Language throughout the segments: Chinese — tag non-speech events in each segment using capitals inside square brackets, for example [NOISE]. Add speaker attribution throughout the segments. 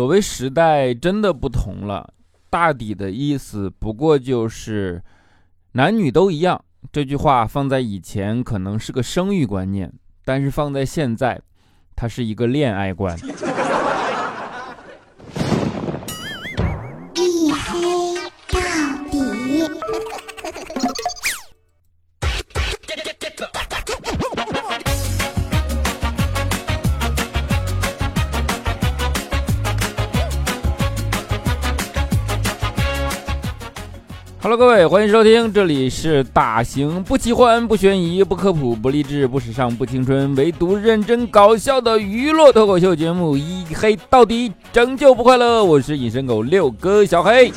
Speaker 1: 所谓时代真的不同了，大抵的意思不过就是男女都一样。这句话放在以前可能是个生育观念，但是放在现在，它是一个恋爱观。一黑到底。Hello，各位，欢迎收听，这里是大型不奇幻、不悬疑、不科普、不励志、不时尚、不青春，唯独认真搞笑的娱乐脱口秀节目《一黑到底》，拯救不快乐。我是隐身狗六哥小黑。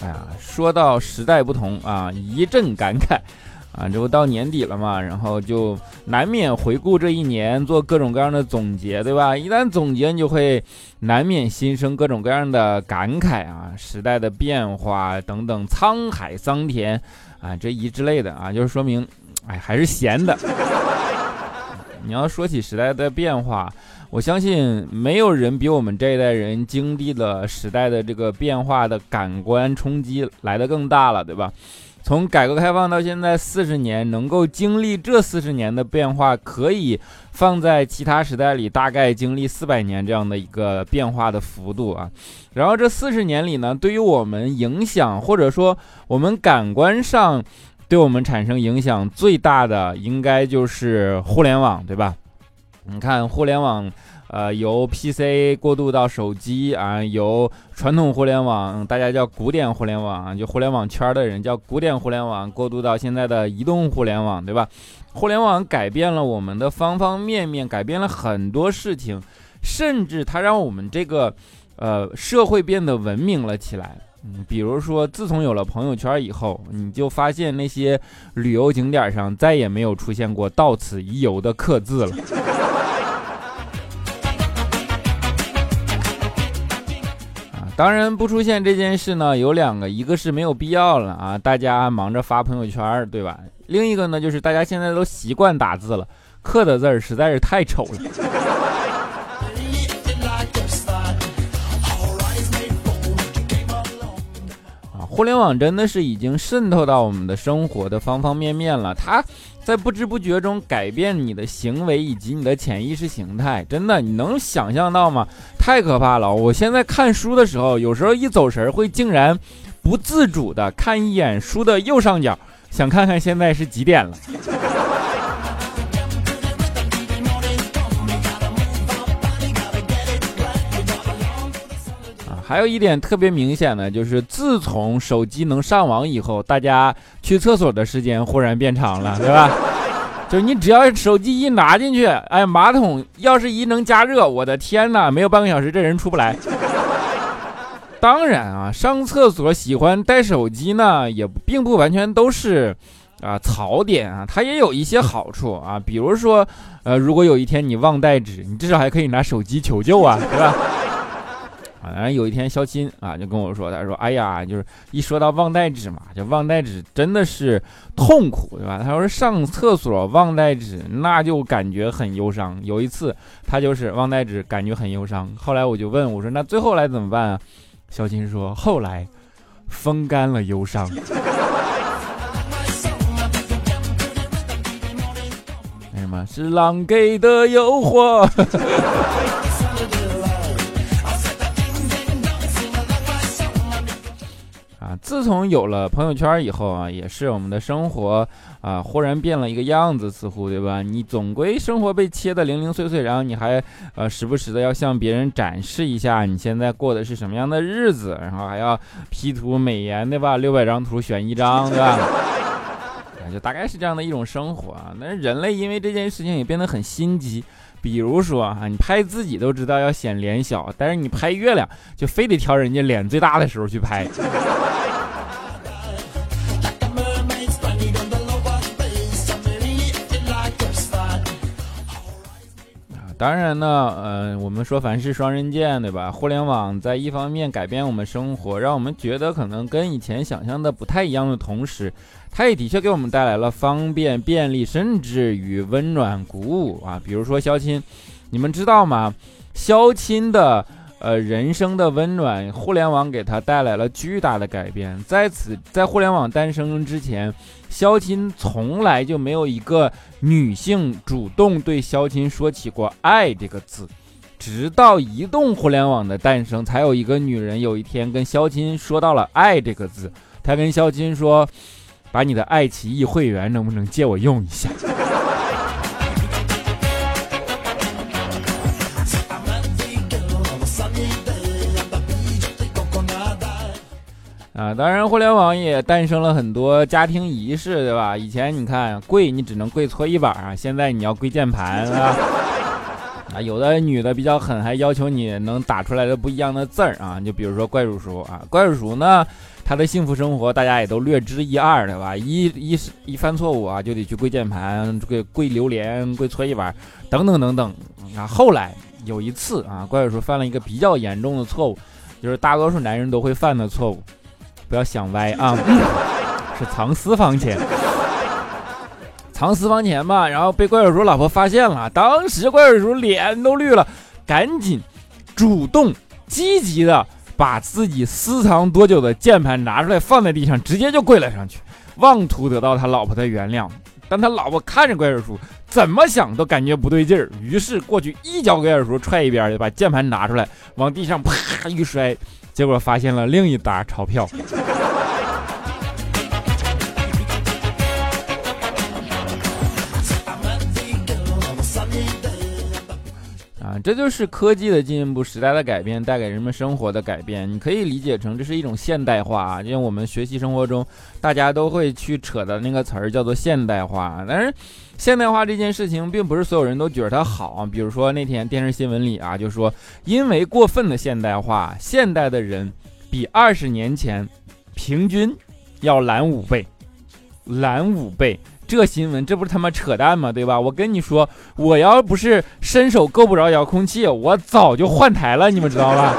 Speaker 1: 哎呀，说到时代不同啊，一阵感慨。啊，这不到年底了嘛，然后就难免回顾这一年，做各种各样的总结，对吧？一旦总结，你就会难免心生各种各样的感慨啊，时代的变化等等，沧海桑田啊，这一之类的啊，就是说明，哎，还是闲的。你要说起时代的变化，我相信没有人比我们这一代人经历了时代的这个变化的感官冲击来的更大了，对吧？从改革开放到现在四十年，能够经历这四十年的变化，可以放在其他时代里大概经历四百年这样的一个变化的幅度啊。然后这四十年里呢，对于我们影响或者说我们感官上对我们产生影响最大的，应该就是互联网，对吧？你看互联网。呃，由 PC 过渡到手机啊，由传统互联网，大家叫古典互联网，就互联网圈的人叫古典互联网，过渡到现在的移动互联网，对吧？互联网改变了我们的方方面面，改变了很多事情，甚至它让我们这个呃社会变得文明了起来。嗯，比如说，自从有了朋友圈以后，你就发现那些旅游景点上再也没有出现过“到此一游”的刻字了。当然不出现这件事呢，有两个，一个是没有必要了啊，大家忙着发朋友圈，对吧？另一个呢，就是大家现在都习惯打字了，刻的字儿实在是太丑了。啊，互联网真的是已经渗透到我们的生活的方方面面了，它。在不知不觉中改变你的行为以及你的潜意识形态，真的你能想象到吗？太可怕了！我现在看书的时候，有时候一走神会竟然不自主的看一眼书的右上角，想看看现在是几点了。还有一点特别明显的，就是自从手机能上网以后，大家去厕所的时间忽然变长了，[LAUGHS] 对吧？就你只要手机一拿进去，哎，马桶要是一能加热，我的天哪，没有半个小时这人出不来。[LAUGHS] 当然啊，上厕所喜欢带手机呢，也并不完全都是啊槽点啊，它也有一些好处啊，比如说，呃，如果有一天你忘带纸，你至少还可以拿手机求救啊，对吧？然后有一天，肖钦啊就跟我说：“他说，哎呀，就是一说到忘带纸嘛，就忘带纸真的是痛苦，对吧？他说上厕所忘带纸，那就感觉很忧伤。有一次，他就是忘带纸，感觉很忧伤。后来我就问我说：那最后来怎么办啊？肖钦说：后来风干了忧伤。为什么？是狼给的诱惑。”自从有了朋友圈以后啊，也是我们的生活啊，忽然变了一个样子，似乎对吧？你总归生活被切的零零碎碎，然后你还呃时不时的要向别人展示一下你现在过的是什么样的日子，然后还要 P 图美颜对吧？六百张图选一张对吧？就大概是这样的一种生活啊。那人类因为这件事情也变得很心机，比如说啊，你拍自己都知道要显脸小，但是你拍月亮就非得挑人家脸最大的时候去拍。当然呢，呃，我们说凡事双刃剑，对吧？互联网在一方面改变我们生活，让我们觉得可能跟以前想象的不太一样的同时，它也的确给我们带来了方便、便利，甚至于温暖、鼓舞啊。比如说相亲，你们知道吗？相亲的。呃，人生的温暖，互联网给他带来了巨大的改变。在此，在互联网诞生之前，肖钦从来就没有一个女性主动对肖钦说起过“爱”这个字。直到移动互联网的诞生，才有一个女人有一天跟肖钦说到了“爱”这个字。她跟肖钦说：“把你的爱奇艺会员能不能借我用一下？” [LAUGHS] 啊，当然，互联网也诞生了很多家庭仪式，对吧？以前你看跪，你只能跪搓衣板啊，现在你要跪键盘啊。[LAUGHS] 啊，有的女的比较狠，还要求你能打出来的不一样的字儿啊。就比如说怪叔叔啊，怪叔叔呢，他的幸福生活大家也都略知一二，对吧？一一一犯错误啊，就得去跪键盘，跪跪榴莲，跪搓衣板，等等等等。啊，后来有一次啊，怪叔叔犯了一个比较严重的错误，就是大多数男人都会犯的错误。不要想歪啊！[LAUGHS] 是藏私房钱，藏私房钱吧，然后被怪叔叔老婆发现了。当时怪叔叔脸都绿了，赶紧主动积极的把自己私藏多久的键盘拿出来放在地上，直接就跪了上去，妄图得到他老婆的原谅。但他老婆看着怪叔叔，怎么想都感觉不对劲儿，于是过去一脚给怪叔叔踹一边，就把键盘拿出来，往地上啪一摔。结果发现了另一沓钞票，这就是科技的进步、时代的改变带给人们生活的改变。你可以理解成这是一种现代化啊，因为我们学习生活中，大家都会去扯的那个词儿叫做现代化。但是，现代化这件事情并不是所有人都觉得它好。比如说那天电视新闻里啊，就说因为过分的现代化，现代的人。比二十年前平均要懒五倍，懒五倍，这新闻这不是他妈扯淡吗？对吧？我跟你说，我要不是伸手够不着遥控器，我早就换台了，你们知道吧？啊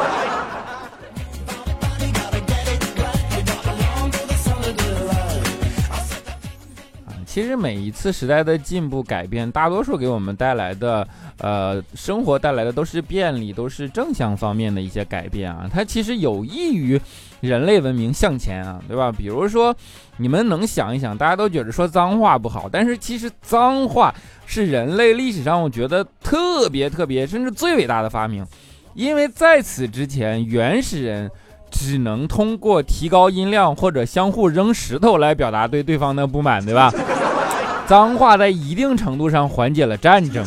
Speaker 1: 其实每一次时代的进步改变，大多数给我们带来的，呃，生活带来的都是便利，都是正向方面的一些改变啊。它其实有益于人类文明向前啊，对吧？比如说，你们能想一想，大家都觉得说脏话不好，但是其实脏话是人类历史上我觉得特别特别，甚至最伟大的发明，因为在此之前，原始人只能通过提高音量或者相互扔石头来表达对对方的不满，对吧？脏话在一定程度上缓解了战争，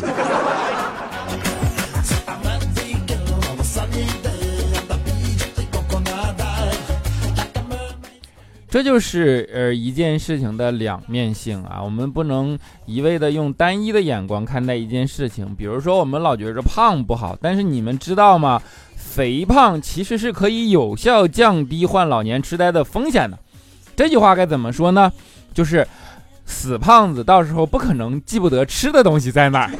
Speaker 1: 这就是呃一件事情的两面性啊。我们不能一味的用单一的眼光看待一件事情。比如说，我们老觉着胖不好，但是你们知道吗？肥胖其实是可以有效降低患老年痴呆的风险的。这句话该怎么说呢？就是。死胖子到时候不可能记不得吃的东西在哪儿。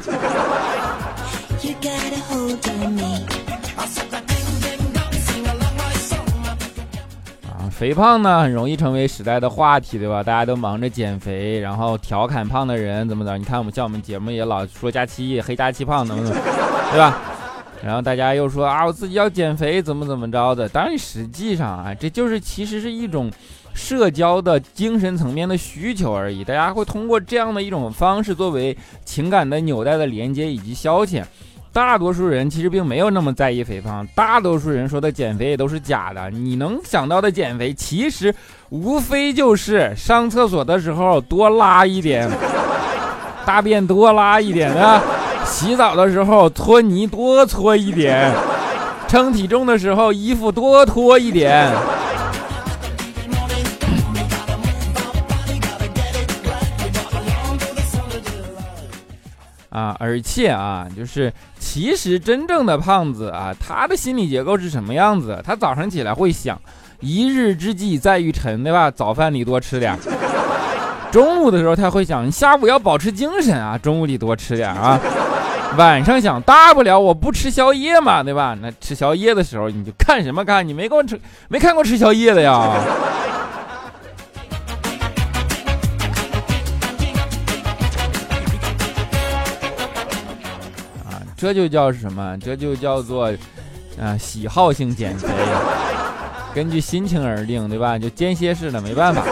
Speaker 1: 肥胖呢很容易成为时代的话题，对吧？大家都忙着减肥，然后调侃胖的人怎么怎么。你看我们像我们节目也老说佳期黑佳期胖，怎么怎么，[LAUGHS] 对吧？然后大家又说啊，我自己要减肥，怎么怎么着的。当然，实际上啊，这就是其实是一种。社交的精神层面的需求而已，大家会通过这样的一种方式作为情感的纽带的连接以及消遣。大多数人其实并没有那么在意肥胖，大多数人说的减肥也都是假的。你能想到的减肥，其实无非就是上厕所的时候多拉一点，[LAUGHS] 大便多拉一点啊；洗澡的时候搓泥多搓一点，称体重的时候衣服多脱一点。啊，而且啊，就是其实真正的胖子啊，他的心理结构是什么样子？他早上起来会想，一日之计在于晨，对吧？早饭你多吃点。[LAUGHS] 中午的时候他会想，下午要保持精神啊，中午里多吃点啊。晚上想大不了我不吃宵夜嘛，对吧？那吃宵夜的时候你就看什么看？你没给我吃，没看过吃宵夜的呀？这就叫什么？这就叫做啊喜好性减肥，根据心情而定，对吧？就间歇式的，没办法。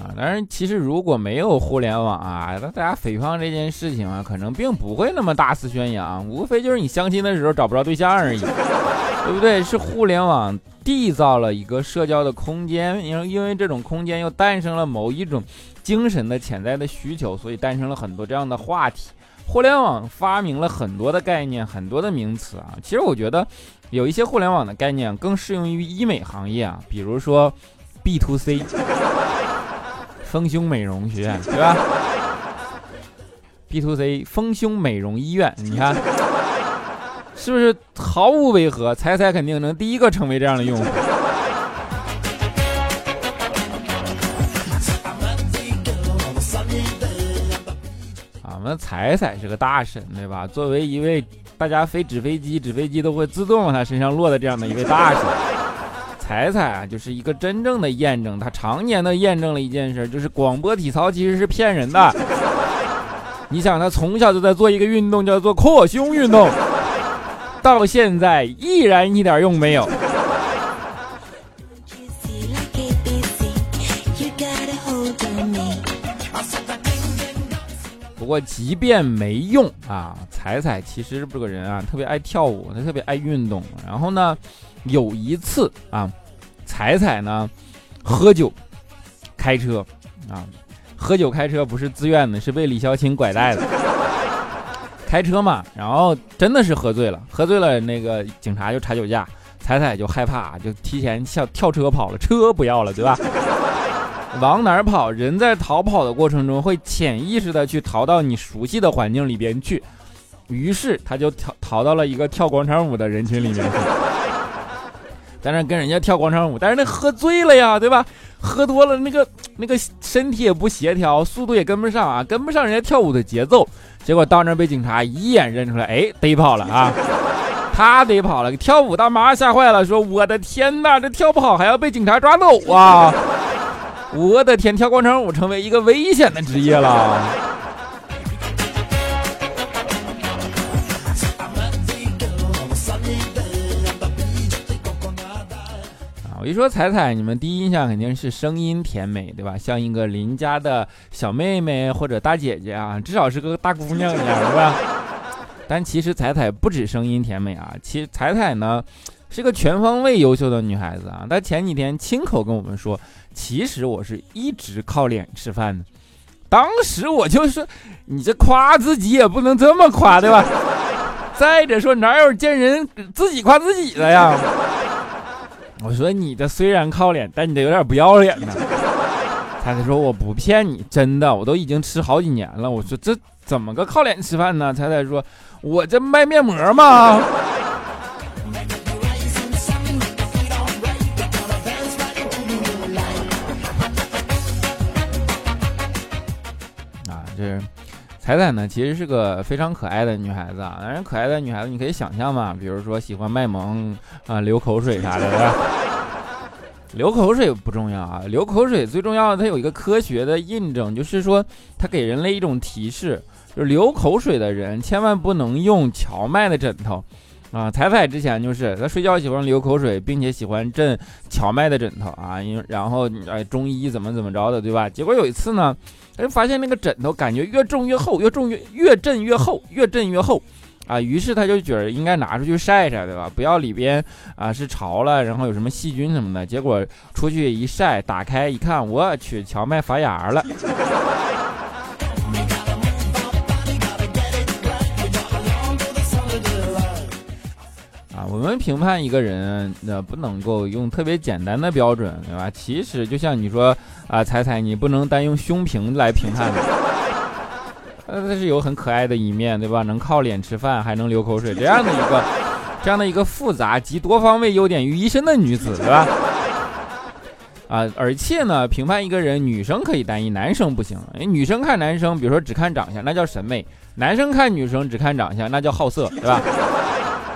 Speaker 1: 啊当然，其实如果没有互联网啊，那大家肥胖这件事情啊，可能并不会那么大肆宣扬，无非就是你相亲的时候找不着对象而已，对不对？是互联网缔造了一个社交的空间，因为因为这种空间又诞生了某一种精神的潜在的需求，所以诞生了很多这样的话题。互联网发明了很多的概念，很多的名词啊。其实我觉得有一些互联网的概念更适用于医美行业啊，比如说 B to C。丰胸美容学院，对吧？B to C 丰胸美容医院，你看是不是毫无违和？彩彩肯定能第一个成为这样的用户。那彩彩是个大神，对吧？作为一位大家飞纸飞机，纸飞机都会自动往他身上落的这样的一位大神。彩彩啊，就是一个真正的验证，他常年的验证了一件事，就是广播体操其实是骗人的。你想，他从小就在做一个运动，叫做扩胸运动，到现在依然一点用没有。过，即便没用啊，彩彩其实这个人啊，特别爱跳舞，他特别爱运动。然后呢？有一次啊，彩彩呢喝酒开车啊，喝酒开车不是自愿的，是被李潇钦拐带的。开车嘛，然后真的是喝醉了，喝醉了那个警察就查酒驾，彩彩就害怕，就提前跳跳车跑了，车不要了，对吧？[LAUGHS] 往哪儿跑？人在逃跑的过程中会潜意识的去逃到你熟悉的环境里边去，于是他就逃逃到了一个跳广场舞的人群里面去。在那跟人家跳广场舞，但是那喝醉了呀，对吧？喝多了，那个那个身体也不协调，速度也跟不上啊，跟不上人家跳舞的节奏。结果到那被警察一眼认出来，哎，逮跑了啊！[LAUGHS] 他逮跑了，跳舞大妈吓坏了，说：“我的天哪，这跳不好还要被警察抓走啊！我的天，跳广场舞成为一个危险的职业了。”我一说彩彩，你们第一印象肯定是声音甜美，对吧？像一个邻家的小妹妹或者大姐姐啊，至少是个大姑娘一样，对吧？但其实彩彩不止声音甜美啊，其实彩彩呢是个全方位优秀的女孩子啊。她前几天亲口跟我们说，其实我是一直靠脸吃饭的。当时我就说，你这夸自己也不能这么夸，对吧？再者说，哪有见人自己夸自己的呀？我说你的虽然靠脸，但你得有点不要脸呢。他才说我不骗你，真的，我都已经吃好几年了。我说这怎么个靠脸吃饭呢？彩彩说，我这卖面膜吗？啊，这。彩彩呢，其实是个非常可爱的女孩子啊。当然，可爱的女孩子你可以想象嘛，比如说喜欢卖萌啊、流口水啥的。[LAUGHS] 流口水不重要啊，流口水最重要的，它有一个科学的印证，就是说它给人类一种提示，就是流口水的人千万不能用荞麦的枕头啊。彩彩之前就是他睡觉喜欢流口水，并且喜欢枕荞麦的枕头啊，因然后哎中医怎么怎么着的，对吧？结果有一次呢。哎，发现那个枕头感觉越重越厚，越重越越震越厚，越震越厚，啊，于是他就觉得应该拿出去晒晒，对吧？不要里边啊是潮了，然后有什么细菌什么的。结果出去一晒，打开一看，我去，荞麦发芽了。[LAUGHS] 我们评判一个人，那不能够用特别简单的标准，对吧？其实就像你说啊，彩彩，你不能单用胸平来评判的，呃，它是有很可爱的一面，对吧？能靠脸吃饭，还能流口水，这样的一个，这样的一个复杂及多方位优点于一身的女子，对吧？啊，而且呢，评判一个人，女生可以单一，男生不行。女生看男生，比如说只看长相，那叫审美；男生看女生只看长相，那叫好色，对吧？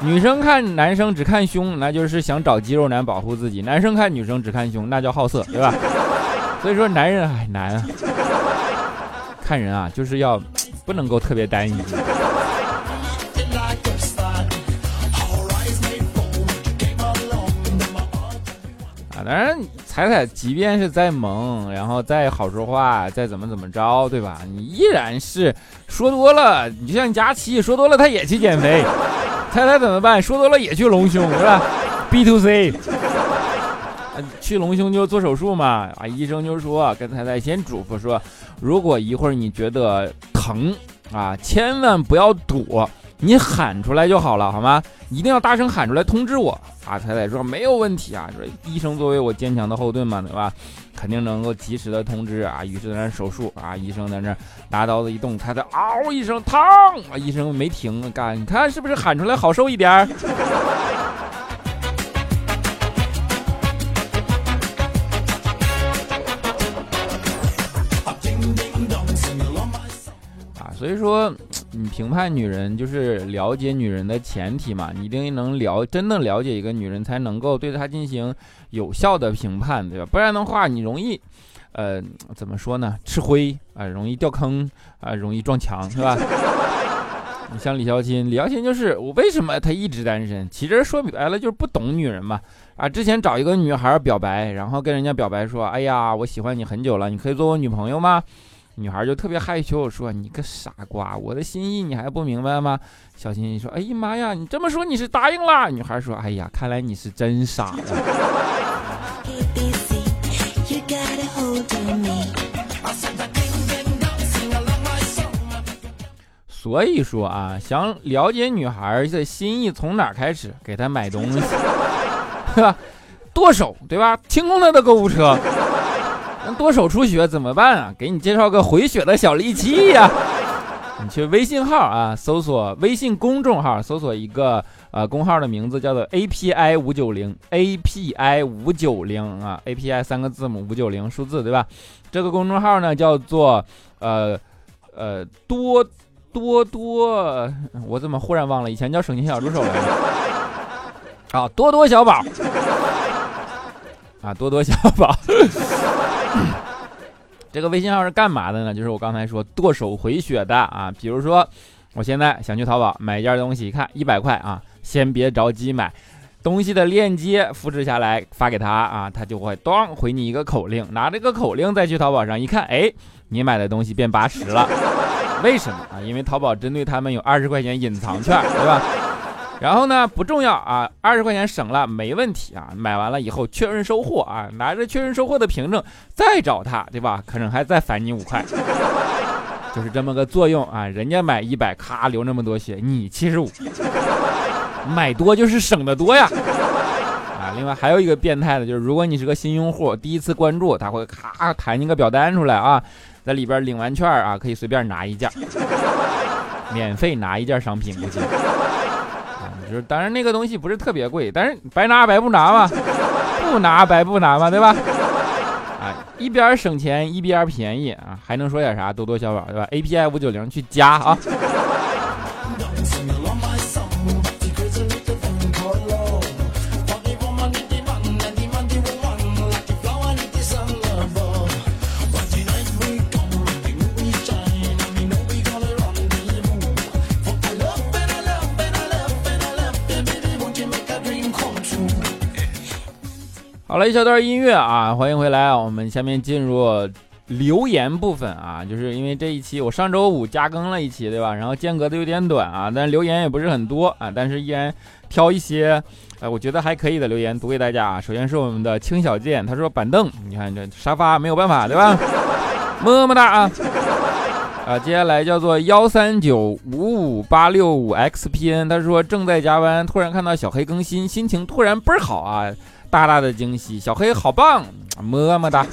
Speaker 1: 女生看男生只看胸，那就是想找肌肉男保护自己；男生看女生只看胸，那叫好色，[LAUGHS] 对吧？所以说，男人哎难啊，看人啊，就是要不能够特别单一。啊当然，彩彩即便是再萌，然后再好说话，再怎么怎么着，对吧？你依然是说多了，你就像佳琪，说多了他也去减肥。彩彩怎么办？说多了也去隆胸，是吧？B to C，去隆胸就做手术嘛。啊，医生就说跟彩彩先嘱咐说，如果一会儿你觉得疼啊，千万不要躲。你喊出来就好了，好吗？一定要大声喊出来通知我啊！彩彩说没有问题啊，说医生作为我坚强的后盾嘛，对吧？肯定能够及时的通知啊。于是在那手术啊，医生在那拿刀子一动，彩彩嗷一声疼啊，医生没停干，你看是不是喊出来好受一点？所以说。你评判女人就是了解女人的前提嘛，你一定能了真的了解一个女人，才能够对她进行有效的评判，对吧？不然的话，你容易，呃，怎么说呢？吃灰啊，容易掉坑啊，容易撞墙，是吧？[LAUGHS] 你像李孝钦，李孝钦就是我为什么他一直单身？其实说白了就是不懂女人嘛。啊，之前找一个女孩表白，然后跟人家表白说：“哎呀，我喜欢你很久了，你可以做我女朋友吗？”女孩就特别害羞，说：“你个傻瓜，我的心意你还不明白吗？”小新说：“哎呀妈呀，你这么说你是答应了？”女孩说：“哎呀，看来你是真傻呀。” [LAUGHS] 所以说啊，想了解女孩的心意，从哪开始？给她买东西，对吧？剁手，对吧？清空她的购物车。那多手出血怎么办啊？给你介绍个回血的小利器呀！[LAUGHS] 你去微信号啊，搜索微信公众号，搜索一个呃公号的名字叫做 API 五九零 API 五九零啊，API 三个字母五九零数字对吧？这个公众号呢叫做呃呃多多多，我怎么忽然忘了？以前叫省钱小助手来着。好，多多小宝啊，多多小宝。[CLEARS THROAT] 这个微信号是干嘛的呢？就是我刚才说剁手回血的啊。比如说，我现在想去淘宝买一件东西，一看一百块啊，先别着急买，东西的链接复制下来发给他啊，他就会咚回你一个口令，拿这个口令再去淘宝上一看，哎，你买的东西变八十了。为什么啊？因为淘宝针对他们有二十块钱隐藏券，对吧？然后呢，不重要啊，二十块钱省了，没问题啊。买完了以后确认收货啊，拿着确认收货的凭证再找他，对吧？可能还再返你五块，[LAUGHS] 就是这么个作用啊。人家买一百，咔流那么多血，你七十五，买多就是省的多呀。啊，另外还有一个变态的，就是如果你是个新用户，第一次关注，他会咔弹一个表单出来啊，在里边领完券啊，可以随便拿一件，免费拿一件商品过去。就是当然那个东西不是特别贵，但是白拿白不拿嘛，不拿白不拿嘛，对吧？啊，一边省钱一边便宜啊，还能说点啥？多多小宝对吧？API 五九零去加啊。好了一小段音乐啊，欢迎回来啊。我们下面进入留言部分啊，就是因为这一期我上周五加更了一期，对吧？然后间隔的有点短啊，但留言也不是很多啊，但是依然挑一些，呃，我觉得还可以的留言读给大家啊。首先是我们的青小健，他说板凳，你看这沙发没有办法，对吧？么么哒啊！啊，接下来叫做幺三九五五八六五 xpn，他说正在加班，突然看到小黑更新，心情突然倍儿好啊。大大的惊喜，小黑好棒，么么哒！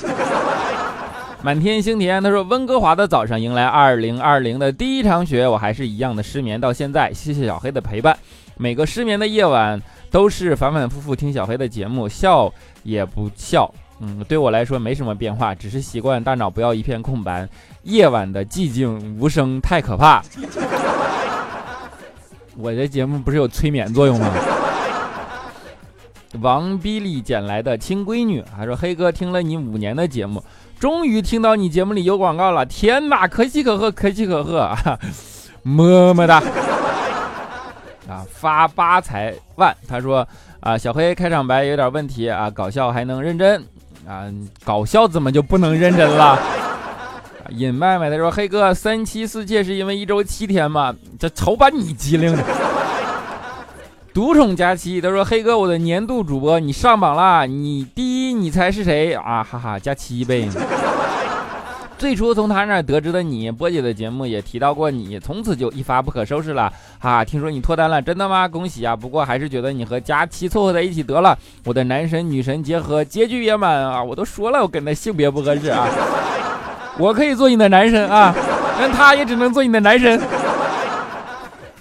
Speaker 1: 满天星田，他说温哥华的早上迎来二零二零的第一场雪，我还是一样的失眠到现在，谢谢小黑的陪伴。每个失眠的夜晚都是反反复复听小黑的节目，笑也不笑嗯，对我来说没什么变化，只是习惯大脑不要一片空白，夜晚的寂静无声太可怕。我这节目不是有催眠作用吗？王比利捡来的亲闺女，还说黑哥听了你五年的节目，终于听到你节目里有广告了，天哪，可喜可贺，[LAUGHS] 可喜可贺啊！么么哒。啊，发八财万，他说啊，小黑开场白有点问题啊，搞笑还能认真啊，搞笑怎么就不能认真了？尹麦麦他说，黑哥三妻四妾是因为一周七天吗？这瞅把你机灵的。独宠佳期他说，黑哥我的年度主播你上榜了，你第一你猜是谁啊？[LAUGHS] 哈哈，佳期呗。最初从他那儿得知的你，波姐的节目也提到过你，从此就一发不可收拾了哈！听说你脱单了，真的吗？恭喜啊！不过还是觉得你和佳期凑合在一起得了，我的男神女神结合，结局圆满啊！我都说了，我跟他性别不合适啊，[LAUGHS] 我可以做你的男神啊，但他也只能做你的男神。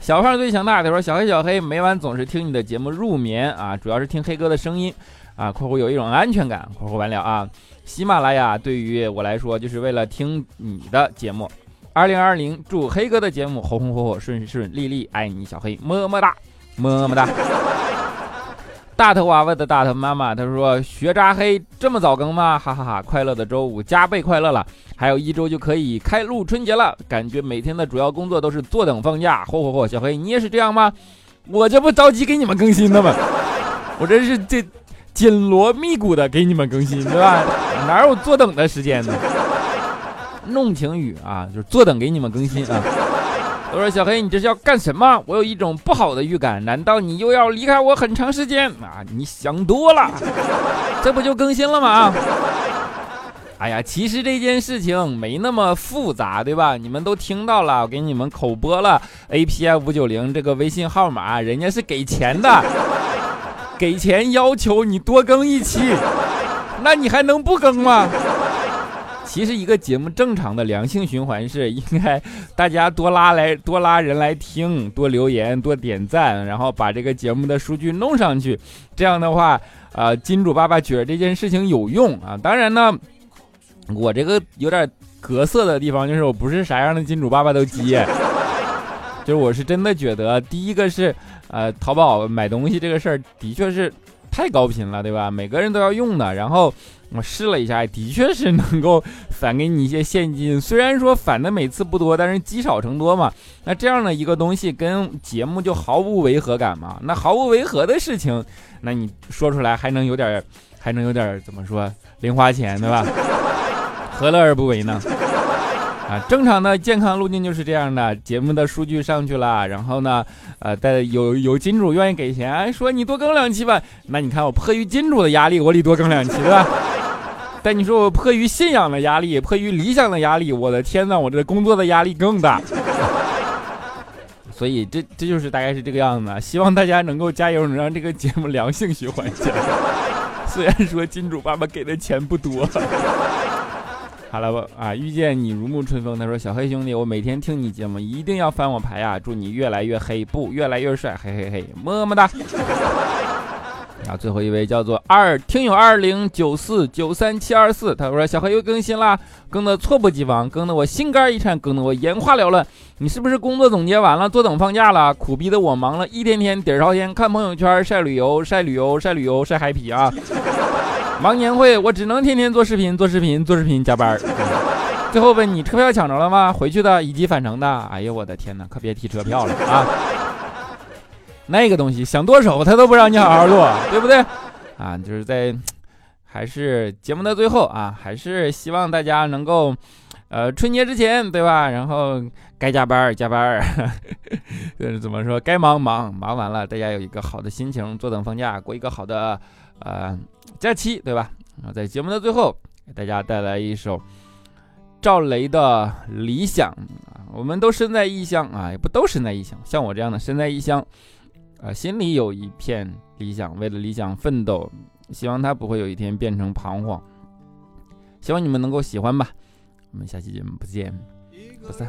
Speaker 1: 小胖最强大，他说小黑小黑，每晚总是听你的节目入眠啊，主要是听黑哥的声音啊，括弧有一种安全感，括弧完了啊。喜马拉雅对于我来说，就是为了听你的节目。二零二零，祝黑哥的节目红红火火、顺顺利利，爱你小黑，么么哒，么么哒。大头娃娃的大头妈妈，他说学渣黑这么早更吗？哈哈哈！快乐的周五加倍快乐了，还有一周就可以开录春节了，感觉每天的主要工作都是坐等放假。嚯嚯嚯！小黑，你也是这样吗？我这不着急给你们更新的吗？[LAUGHS] 我这是这。紧锣密鼓的给你们更新，对吧？哪有坐等的时间呢？弄晴雨啊，就是坐等给你们更新啊。我说小黑，你这是要干什么？我有一种不好的预感，难道你又要离开我很长时间啊？你想多了，[LAUGHS] 这不就更新了吗？哎呀，其实这件事情没那么复杂，对吧？你们都听到了，我给你们口播了 A P I 五九零这个微信号码，人家是给钱的。给钱要求你多更一期，那你还能不更吗？其实一个节目正常的良性循环是应该大家多拉来多拉人来听，多留言多点赞，然后把这个节目的数据弄上去。这样的话，呃，金主爸爸觉得这件事情有用啊。当然呢，我这个有点格色的地方就是我不是啥样的金主爸爸都接，[LAUGHS] 就是我是真的觉得第一个是。呃，淘宝买东西这个事儿的确是太高频了，对吧？每个人都要用的。然后我试了一下，的确是能够返给你一些现金。虽然说返的每次不多，但是积少成多嘛。那这样的一个东西跟节目就毫无违和感嘛？那毫无违和的事情，那你说出来还能有点，还能有点怎么说零花钱，对吧？何乐而不为呢？啊，正常的健康路径就是这样的，节目的数据上去了，然后呢，呃，但有有金主愿意给钱，说你多更两期吧，那你看我迫于金主的压力，我得多更两期，对吧？[LAUGHS] 但你说我迫于信仰的压力，迫于理想的压力，我的天呐，我这工作的压力更大。所以这这就是大概是这个样子，希望大家能够加油，能让这个节目良性循环。[LAUGHS] 虽然说金主爸爸给的钱不多。好了吧，啊，遇见你如沐春风。他说：“小黑兄弟，我每天听你节目，一定要翻我牌呀！祝你越来越黑，不越来越帅，嘿嘿嘿，么么哒。”啊，最后一位叫做二听友二零九四九三七二四，他说：“小黑又更新啦，更的猝不及防，更的我心肝一颤，更的我眼花缭乱。你是不是工作总结完了，坐等放假了？苦逼的我忙了一天天，底儿朝天，看朋友圈晒旅游，晒旅游，晒旅游，晒嗨皮啊！”忙年会，我只能天天做视频，做视频，做视频，加班最后问你车票抢着了吗？回去的以及返程的。哎呦我的天哪，可别提车票了啊！[LAUGHS] 那个东西想剁手，他都不让你好好剁，对不对？啊，就是在，还是节目的最后啊，还是希望大家能够，呃，春节之前，对吧？然后该加班加班，[LAUGHS] 就是怎么说？该忙忙忙完了，大家有一个好的心情，坐等放假，过一个好的。呃，假期对吧？啊，在节目的最后，给大家带来一首赵雷的《理想》啊。我们都身在异乡啊，也不都身在异乡，像我这样的身在异乡，啊，心里有一片理想，为了理想奋斗，希望他不会有一天变成彷徨。希望你们能够喜欢吧。我们下期节目不见不散。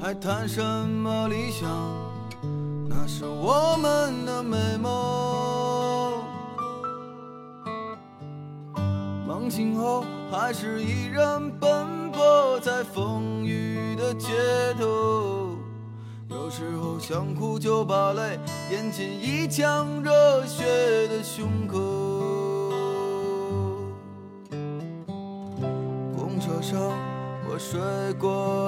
Speaker 2: 还谈什么理想？那是我们的美梦。梦醒后，还是依然奔波在风雨的街头。有时候想哭就把泪咽进一腔热血的胸口。公车上，我睡过